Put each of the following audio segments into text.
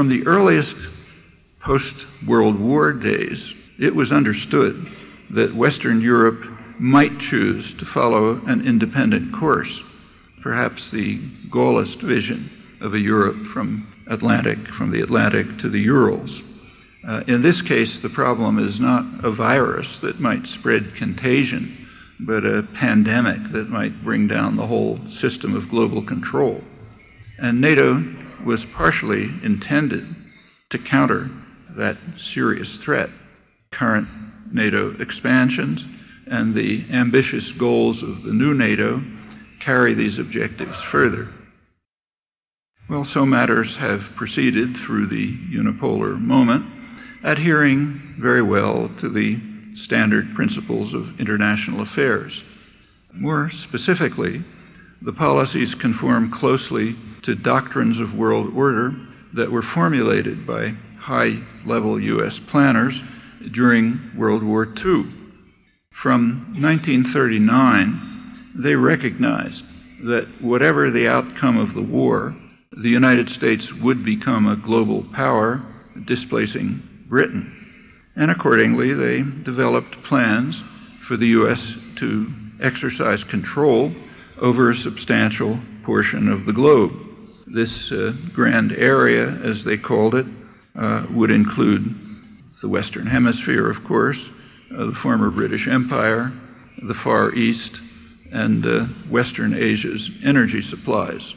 from the earliest post World War days, it was understood that Western Europe might choose to follow an independent course, perhaps the Gaullist vision of a Europe from Atlantic, from the Atlantic to the Urals. Uh, in this case, the problem is not a virus that might spread contagion, but a pandemic that might bring down the whole system of global control. And NATO was partially intended to counter that serious threat. Current NATO expansions and the ambitious goals of the new NATO carry these objectives further. Well, so matters have proceeded through the unipolar moment, adhering very well to the standard principles of international affairs. More specifically, the policies conform closely to doctrines of world order that were formulated by high level U.S. planners during World War II. From 1939, they recognized that whatever the outcome of the war, the United States would become a global power, displacing Britain. And accordingly, they developed plans for the U.S. to exercise control over a substantial portion of the globe. This uh, grand area, as they called it, uh, would include the Western Hemisphere, of course, uh, the former British Empire, the Far East, and uh, Western Asia's energy supplies.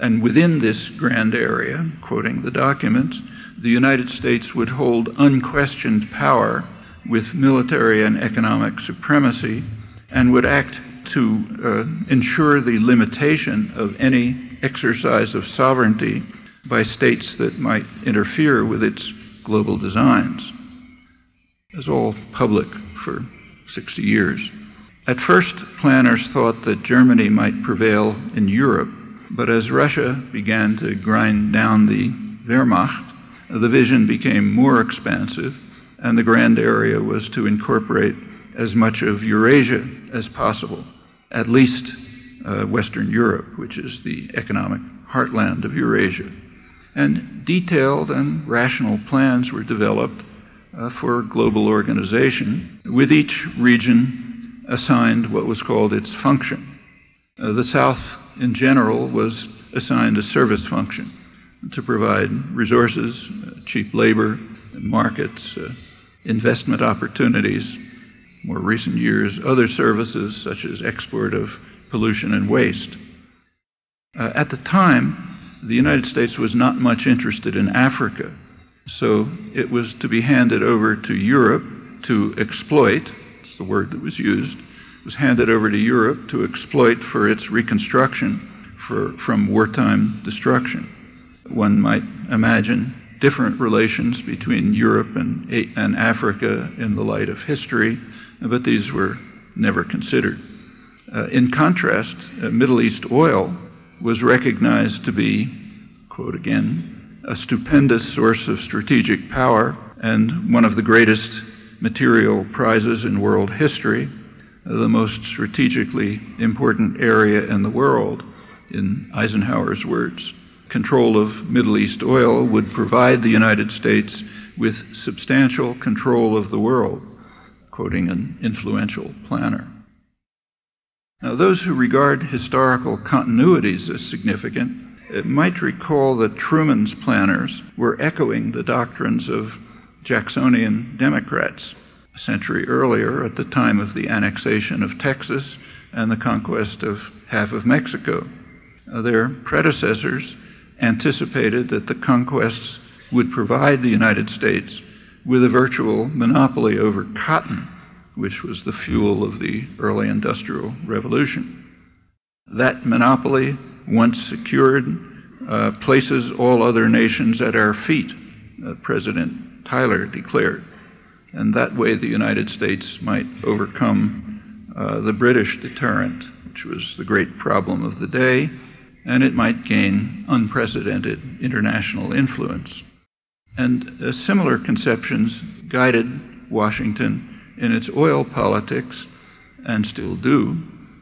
And within this grand area, quoting the documents, the United States would hold unquestioned power with military and economic supremacy and would act to uh, ensure the limitation of any exercise of sovereignty by states that might interfere with its global designs. It was all public for 60 years. At first, planners thought that Germany might prevail in Europe, but as Russia began to grind down the Wehrmacht, the vision became more expansive, and the grand area was to incorporate as much of Eurasia as possible, at least uh, Western Europe, which is the economic heartland of Eurasia. And detailed and rational plans were developed uh, for global organization, with each region assigned what was called its function. Uh, the South, in general, was assigned a service function to provide resources, uh, cheap labor, markets, uh, investment opportunities, more recent years, other services such as export of pollution and waste. Uh, at the time, the United States was not much interested in Africa, so it was to be handed over to Europe to exploit. It's the word that was used. It was handed over to Europe to exploit for its reconstruction for, from wartime destruction. One might imagine different relations between Europe and, and Africa in the light of history, but these were never considered. Uh, in contrast, uh, Middle East oil was recognized to be, quote again, a stupendous source of strategic power and one of the greatest material prizes in world history, uh, the most strategically important area in the world, in Eisenhower's words control of Middle East oil would provide the United States with substantial control of the world, quoting an influential planner. Now, those who regard historical continuities as significant might recall that Truman's planners were echoing the doctrines of Jacksonian Democrats a century earlier at the time of the annexation of Texas and the conquest of half of Mexico. their predecessors anticipated that the conquests would provide the United States with a virtual monopoly over cotton, which was the fuel of the early industrial revolution. That monopoly, once secured, uh, places all other nations at our feet, uh, President Tyler declared. And that way, the United States might overcome uh, the British deterrent, which was the great problem of the day, and it might gain unprecedented international influence. And uh, similar conceptions guided Washington in its oil politics and still do.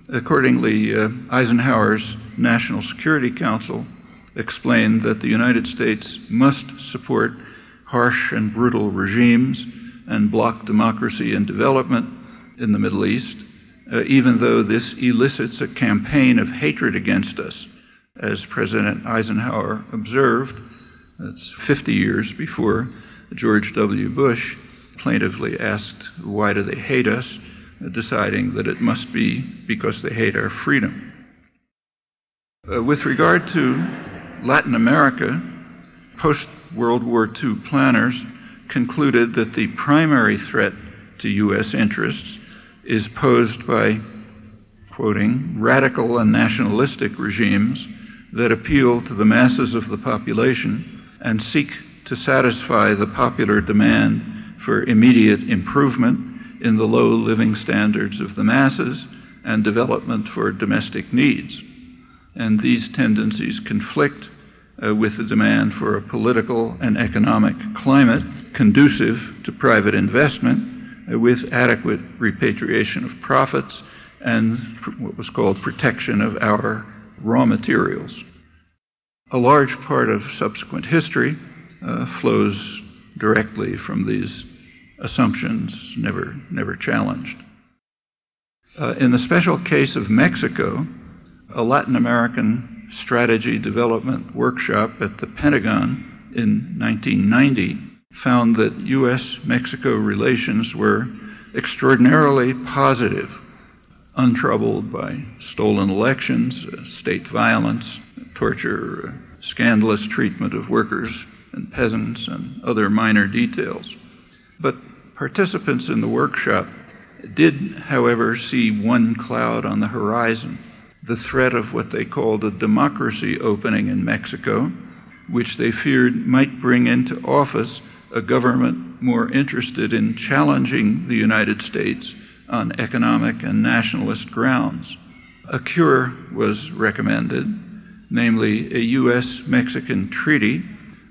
Accordingly, uh, Eisenhower's National Security Council explained that the United States must support harsh and brutal regimes and block democracy and development in the Middle East, uh, even though this elicits a campaign of hatred against us, as President Eisenhower observed. That's 50 years before George W. Bush plaintively asked, Why do they hate us? deciding that it must be because they hate our freedom. Uh, with regard to Latin America, post World War II planners concluded that the primary threat to U.S. interests is posed by, quoting, radical and nationalistic regimes that appeal to the masses of the population and seek to satisfy the popular demand for immediate improvement in the low living standards of the masses and development for domestic needs. And these tendencies conflict uh, with the demand for a political and economic climate conducive to private investment uh, with adequate repatriation of profits and pr- what was called protection of our raw materials. A large part of subsequent history uh, flows directly from these assumptions, never, never challenged. Uh, in the special case of Mexico, a Latin American strategy development workshop at the Pentagon in 1990 found that U.S. Mexico relations were extraordinarily positive, untroubled by stolen elections, uh, state violence, torture, uh, scandalous treatment of workers and peasants, and other minor details. But participants in the workshop did, however, see one cloud on the horizon the threat of what they called a democracy opening in Mexico, which they feared might bring into office a government more interested in challenging the United States on economic and nationalist grounds. A cure was recommended, namely a U.S. Mexican treaty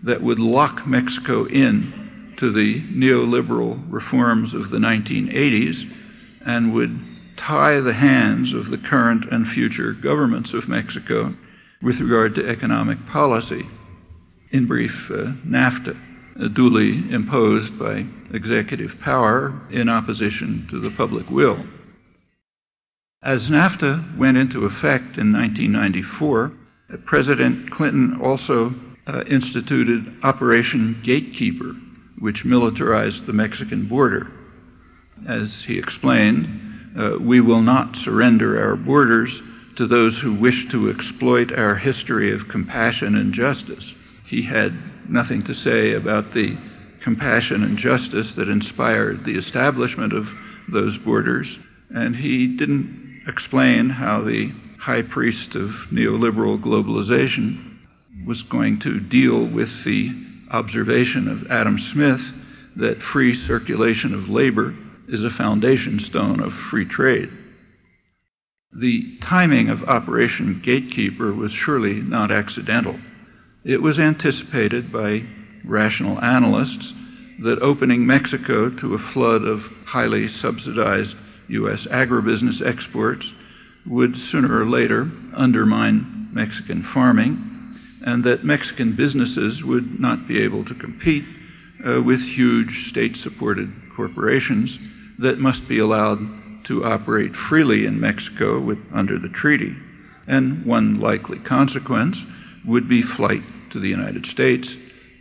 that would lock Mexico in to the neoliberal reforms of the 1980s and would tie the hands of the current and future governments of Mexico with regard to economic policy. In brief, uh, NAFTA, uh, duly imposed by executive power in opposition to the public will. As NAFTA went into effect in 1994, uh, President Clinton also uh, instituted Operation Gatekeeper, which militarized the Mexican border. As he explained, uh, we will not surrender our borders to those who wish to exploit our history of compassion and justice. He had nothing to say about the compassion and justice that inspired the establishment of those borders, and he didn't explain how the high priest of neoliberal globalization was going to deal with the observation of Adam Smith that free circulation of labor is a foundation stone of free trade. The timing of Operation Gatekeeper was surely not accidental. It was anticipated by rational analysts that opening Mexico to a flood of highly subsidized U.S. agribusiness exports would sooner or later undermine Mexican farming and that Mexican businesses would not be able to compete uh, with huge state supported corporations that must be allowed to operate freely in Mexico with, under the treaty. And one likely consequence would be flight to the United States,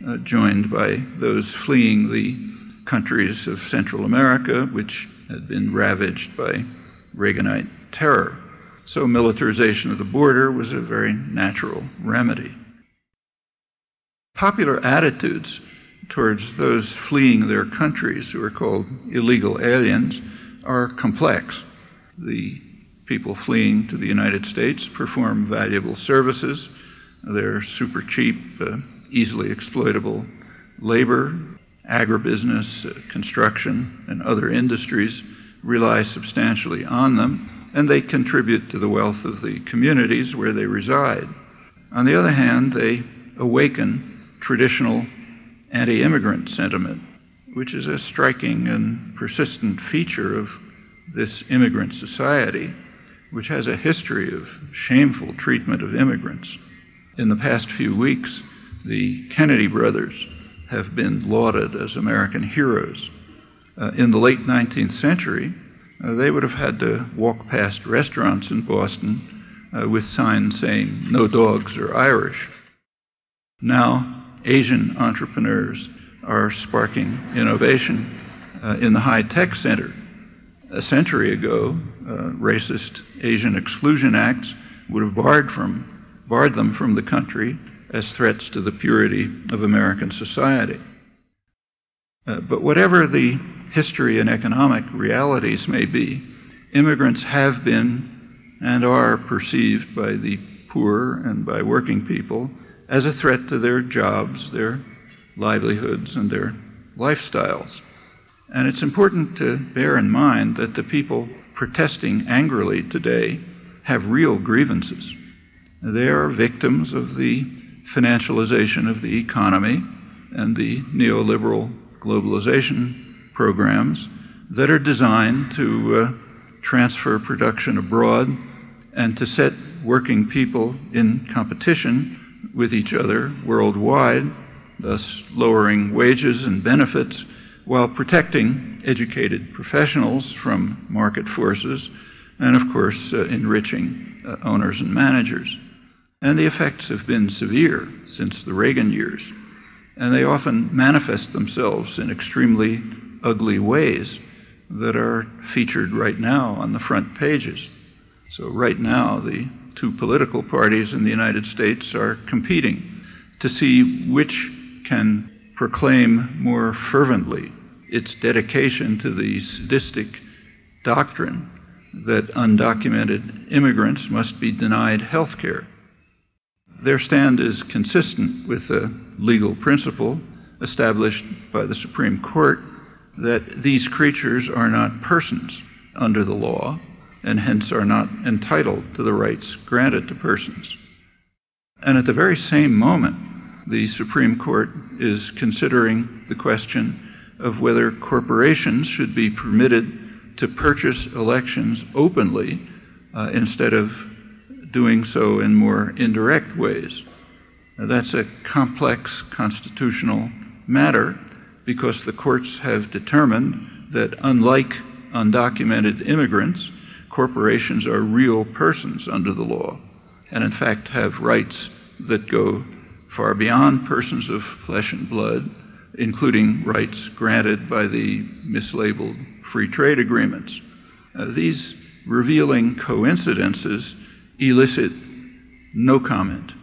uh, joined by those fleeing the countries of Central America, which had been ravaged by Reaganite terror. So militarization of the border was a very natural remedy popular attitudes towards those fleeing their countries, who are called illegal aliens, are complex. The people fleeing to the United States perform valuable services. They're super cheap, uh, easily exploitable labor. Agribusiness, uh, construction, and other industries rely substantially on them, and they contribute to the wealth of the communities where they reside. On the other hand, they awaken traditional anti immigrant sentiment, which is a striking and persistent feature of this immigrant society, which has a history of shameful treatment of immigrants. in the past few weeks, the Kennedy brothers have been lauded as American heroes. Uh, in the late 19th century, uh, they would have had to walk past restaurants in Boston uh, with signs saying, no dogs are Irish. Now, Asian entrepreneurs are sparking innovation uh, in the high tech center. A century ago, uh, racist Asian exclusion acts would have barred, from, barred them from the country as threats to the purity of American society. Uh, but whatever the history and economic realities may be, immigrants have been and are perceived by the poor and by working people as a threat to their jobs, their livelihoods, and their lifestyles. And it's important to bear in mind that the people protesting angrily today have real grievances. They are victims of the financialization of the economy and the neoliberal globalization programs that are designed to uh, transfer production abroad and to set working people in competition with each other worldwide, thus lowering wages and benefits while protecting educated professionals from market forces and, of course, uh, enriching uh, owners and managers. And the effects have been severe since the Reagan years, and they often manifest themselves in extremely ugly ways that are featured right now on the front pages. So, right now, the two political parties in the United States are competing to see which can proclaim more fervently its dedication to the sadistic doctrine that undocumented immigrants must be denied health care. Their stand is consistent with a legal principle established by the Supreme Court that these creatures are not persons under the law and hence are not entitled to the rights granted to persons. And at the very same moment, the Supreme Court is considering the question of whether corporations should be permitted to purchase elections openly uh, instead of doing so in more indirect ways. Now, that's a complex constitutional matter because the courts have determined that, unlike undocumented immigrants, corporations are real persons under the law, and in fact have rights that go far beyond persons of flesh and blood, including rights granted by the mislabeled free trade agreements. Uh, these revealing coincidences elicit no comment,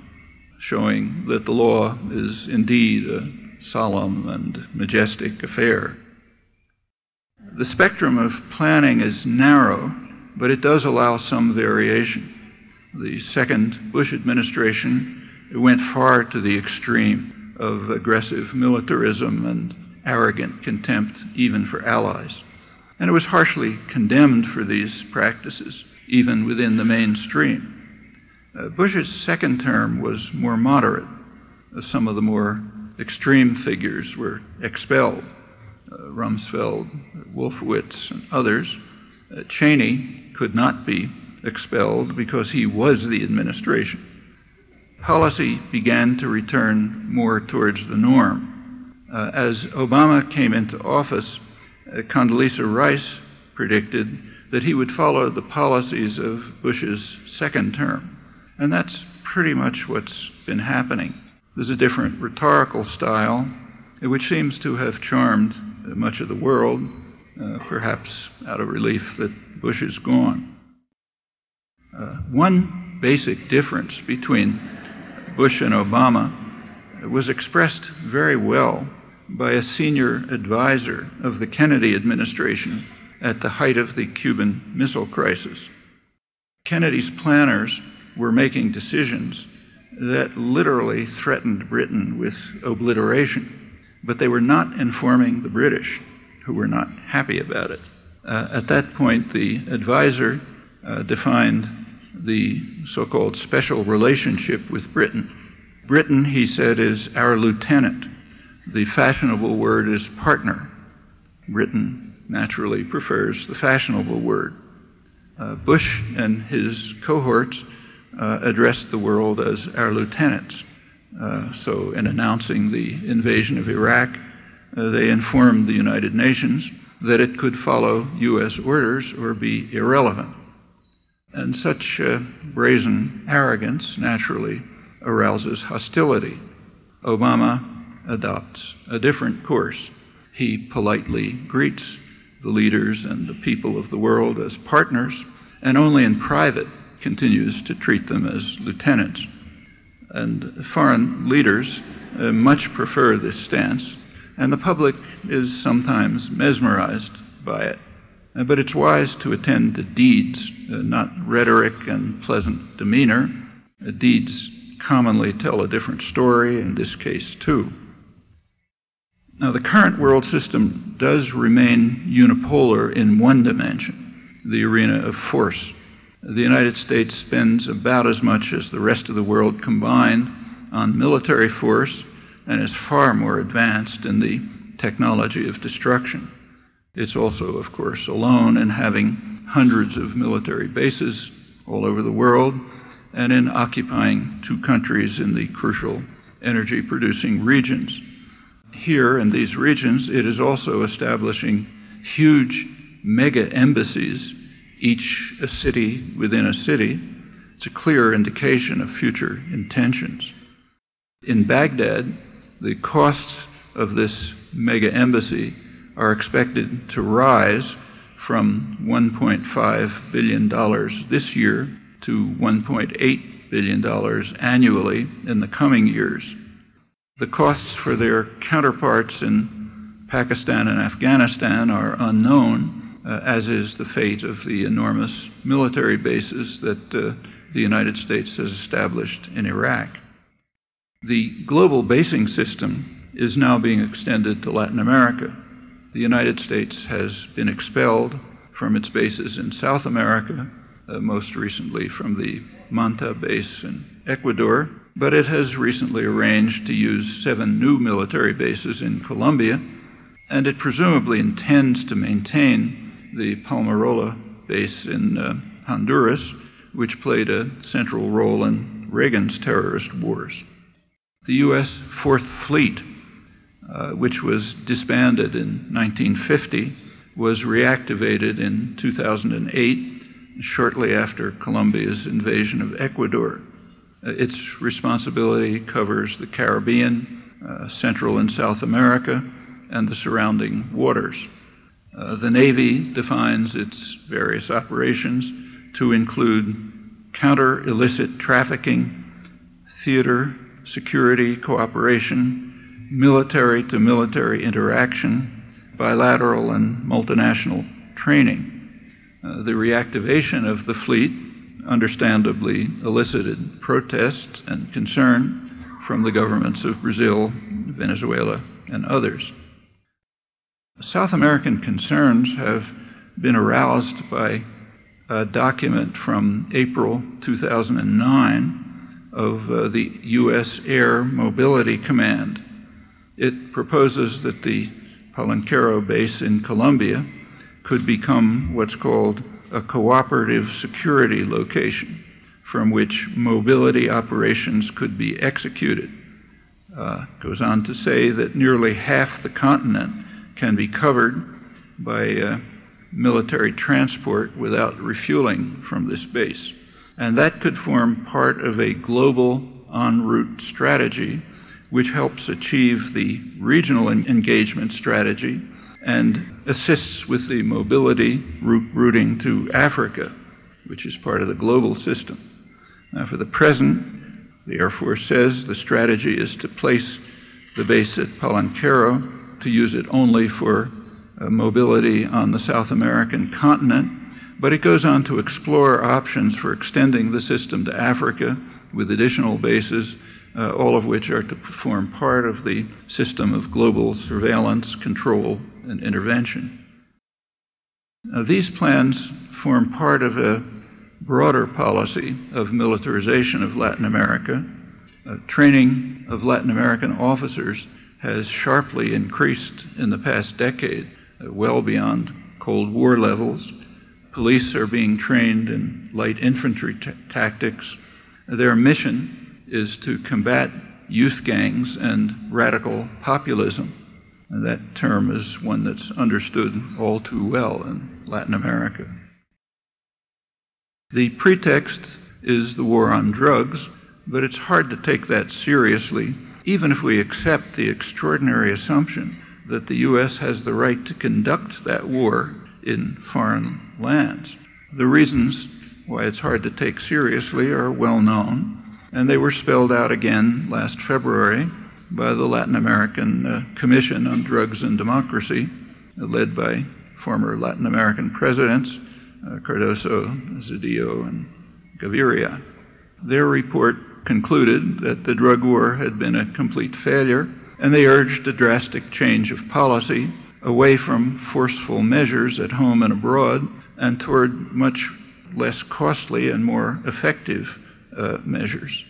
showing that the law is indeed a solemn and majestic affair. The spectrum of planning is narrow but it does allow some variation. The second Bush administration went far to the extreme of aggressive militarism and arrogant contempt, even for allies. And it was harshly condemned for these practices, even within the mainstream. Uh, Bush's second term was more moderate. Uh, some of the more extreme figures were expelled uh, Rumsfeld, Wolfowitz, and others. Uh, Cheney could not be expelled because he was the administration. Policy began to return more towards the norm. Uh, as Obama came into office, uh, Condoleezza Rice predicted that he would follow the policies of Bush's second term. And that's pretty much what's been happening. There's a different rhetorical style, which seems to have charmed much of the world, uh, perhaps out of relief that Bush is gone. Uh, one basic difference between Bush and Obama was expressed very well by a senior advisor of the Kennedy administration at the height of the Cuban Missile Crisis. Kennedy's planners were making decisions that literally threatened Britain with obliteration, but they were not informing the British, who were not happy about it. Uh, at that point, the advisor uh, defined the so called special relationship with Britain. Britain, he said, is our lieutenant. The fashionable word is partner. Britain naturally prefers the fashionable word. Uh, Bush and his cohorts uh, addressed the world as our lieutenants. Uh, so, in announcing the invasion of Iraq, they informed the United Nations that it could follow U.S. orders or be irrelevant. And such uh, brazen arrogance naturally arouses hostility. Obama adopts a different course. He politely greets the leaders and the people of the world as partners, and only in private continues to treat them as lieutenants. And foreign leaders uh, much prefer this stance, and the public is sometimes mesmerized by it. Uh, but it's wise to attend to deeds, uh, not rhetoric and pleasant demeanor. Uh, deeds commonly tell a different story, in this case, too. Now, the current world system does remain unipolar in one dimension, the arena of force. The United States spends about as much as the rest of the world combined on military force and is far more advanced in the technology of destruction. It's also, of course, alone in having hundreds of military bases all over the world and in occupying two countries in the crucial energy producing regions here in these regions, it is also establishing huge mega embassies, each a city within a city. It's a clear indication of future intentions. In Baghdad, the costs of this mega embassy are expected to rise from $1.5 billion this year to $1.8 billion annually in the coming years. The costs for their counterparts in Pakistan and Afghanistan are unknown, uh, as is the fate of the enormous military bases that uh, the United States has established in Iraq. The global basing system is now being extended to Latin America. The United States has been expelled from its bases in South America, uh, most recently from the Manta base in Ecuador, but it has recently arranged to use seven new military bases in Colombia, and it presumably intends to maintain the Palmerola base in uh, Honduras, which played a central role in Reagan's terrorist wars. The U.S. Fourth Fleet, uh, which was disbanded in 1950, was reactivated in 2008, shortly after Colombia's invasion of Ecuador. Uh, its responsibility covers the Caribbean, uh, Central and South America, and the surrounding waters. Uh, the Navy defines its various operations to include counter illicit trafficking, theater, security cooperation, military to military interaction, bilateral and multinational training. Uh, the reactivation of the fleet understandably elicited protest and concern from the governments of Brazil, Venezuela, and others. South American concerns have been aroused by a document from April 2009 of uh, the U.S. Air Mobility Command. It proposes that the Palanquero base in Colombia could become what's called a cooperative security location from which mobility operations could be executed. Uh, goes on to say that nearly half the continent can be covered by uh, military transport without refueling from this base. And that could form part of a global en route strategy which helps achieve the regional engagement strategy and assists with the mobility routing to Africa, which is part of the global system. Now, for the present, the Air Force says the strategy is to place the base at Palanquero, to use it only for uh, mobility on the South American continent, but it goes on to explore options for extending the system to Africa with additional bases, uh, all of which are to form part of the system of global surveillance, control, and intervention. Now, these plans form part of a broader policy of militarization of Latin America. Uh, training of Latin American officers has sharply increased in the past decade, uh, well beyond Cold War levels. Police are being trained in light infantry t- tactics, Their mission is to combat youth gangs and radical populism. And that term is one that's understood all too well in Latin America. The pretext is the war on drugs, but it's hard to take that seriously, even if we accept the extraordinary assumption that the U.S. has the right to conduct that war in foreign lands. The reasons why it's hard to take seriously are well known, and they were spelled out again last February by the Latin American uh, Commission on Drugs and Democracy, uh, led by former Latin American presidents uh, Cardoso, Zedillo, and Gaviria. Their report concluded that the drug war had been a complete failure, and they urged a drastic change of policy away from forceful measures at home and abroad and toward much less costly and more effective uh, measures.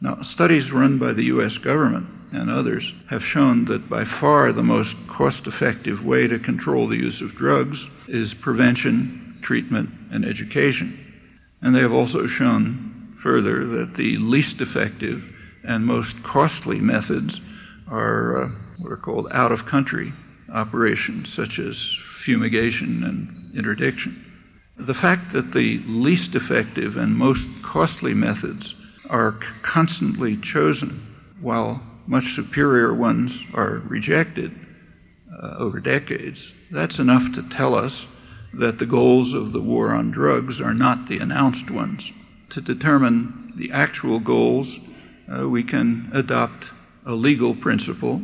Now, studies run by the US government and others have shown that by far the most cost effective way to control the use of drugs is prevention, treatment, and education. And they have also shown further that the least effective and most costly methods are uh, what are called out of country operations, such as fumigation and interdiction. The fact that the least effective and most costly methods are constantly chosen while much superior ones are rejected uh, over decades, that's enough to tell us that the goals of the war on drugs are not the announced ones. To determine the actual goals, uh, we can adopt a legal principle,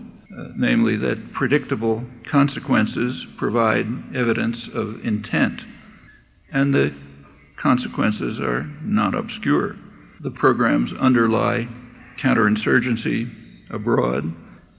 namely that predictable consequences provide evidence of intent. And the consequences are not obscure the programs underlie counterinsurgency abroad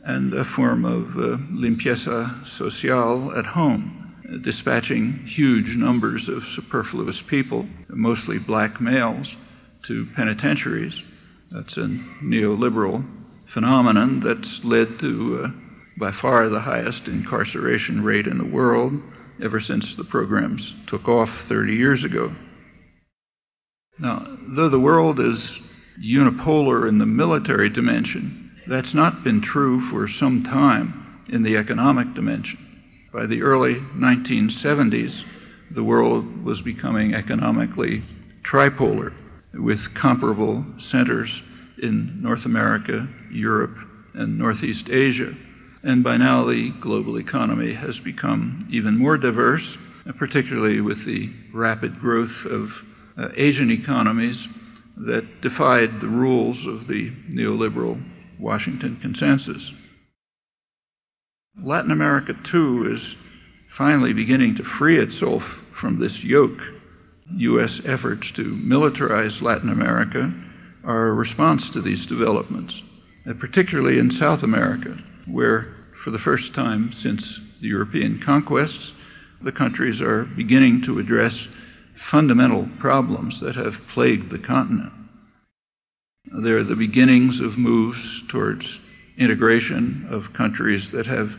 and a form of uh, limpieza social at home, uh, dispatching huge numbers of superfluous people, mostly black males, to penitentiaries. That's a neoliberal phenomenon that's led to uh, by far the highest incarceration rate in the world ever since the programs took off 30 years ago. Now, though the world is unipolar in the military dimension, that's not been true for some time in the economic dimension. By the early 1970s, the world was becoming economically tripolar, with comparable centers in North America, Europe, and Northeast Asia. And by now, the global economy has become even more diverse, particularly with the rapid growth of uh, Asian economies that defied the rules of the neoliberal Washington consensus. Latin America, too, is finally beginning to free itself from this yoke. U.S. efforts to militarize Latin America a response to these developments, uh, particularly in South America, where, for the first time since the European conquests, the countries are beginning to address fundamental problems that have plagued the continent. They're the beginnings of moves towards integration of countries that have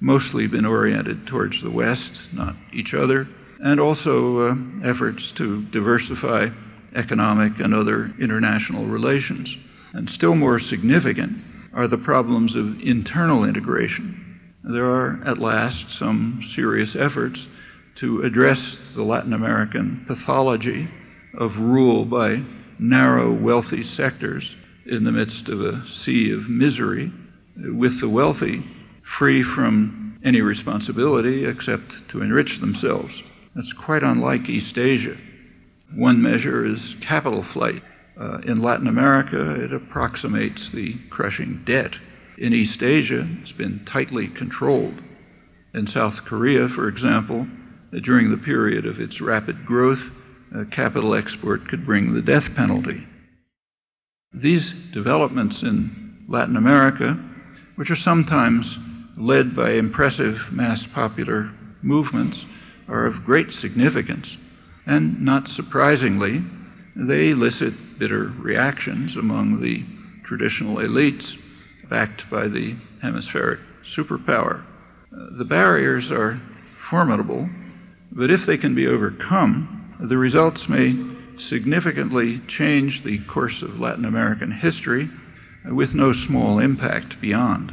mostly been oriented towards the West, not each other, and also uh, efforts to diversify economic and other international relations. And still more significant are the problems of internal integration. There are, at last, some serious efforts to address the Latin American pathology of rule by narrow, wealthy sectors in the midst of a sea of misery, with the wealthy free from any responsibility except to enrich themselves. That's quite unlike East Asia. One measure is capital flight. Uh, in Latin America, it approximates the crushing debt. In East Asia, it's been tightly controlled. In South Korea, for example, during the period of its rapid growth, uh, capital export could bring the death penalty. These developments in Latin America, which are sometimes led by impressive mass popular movements, are of great significance. And not surprisingly, they elicit bitter reactions among the traditional elites backed by the hemispheric superpower. Uh, the barriers are formidable but if they can be overcome, the results may significantly change the course of Latin American history with no small impact beyond.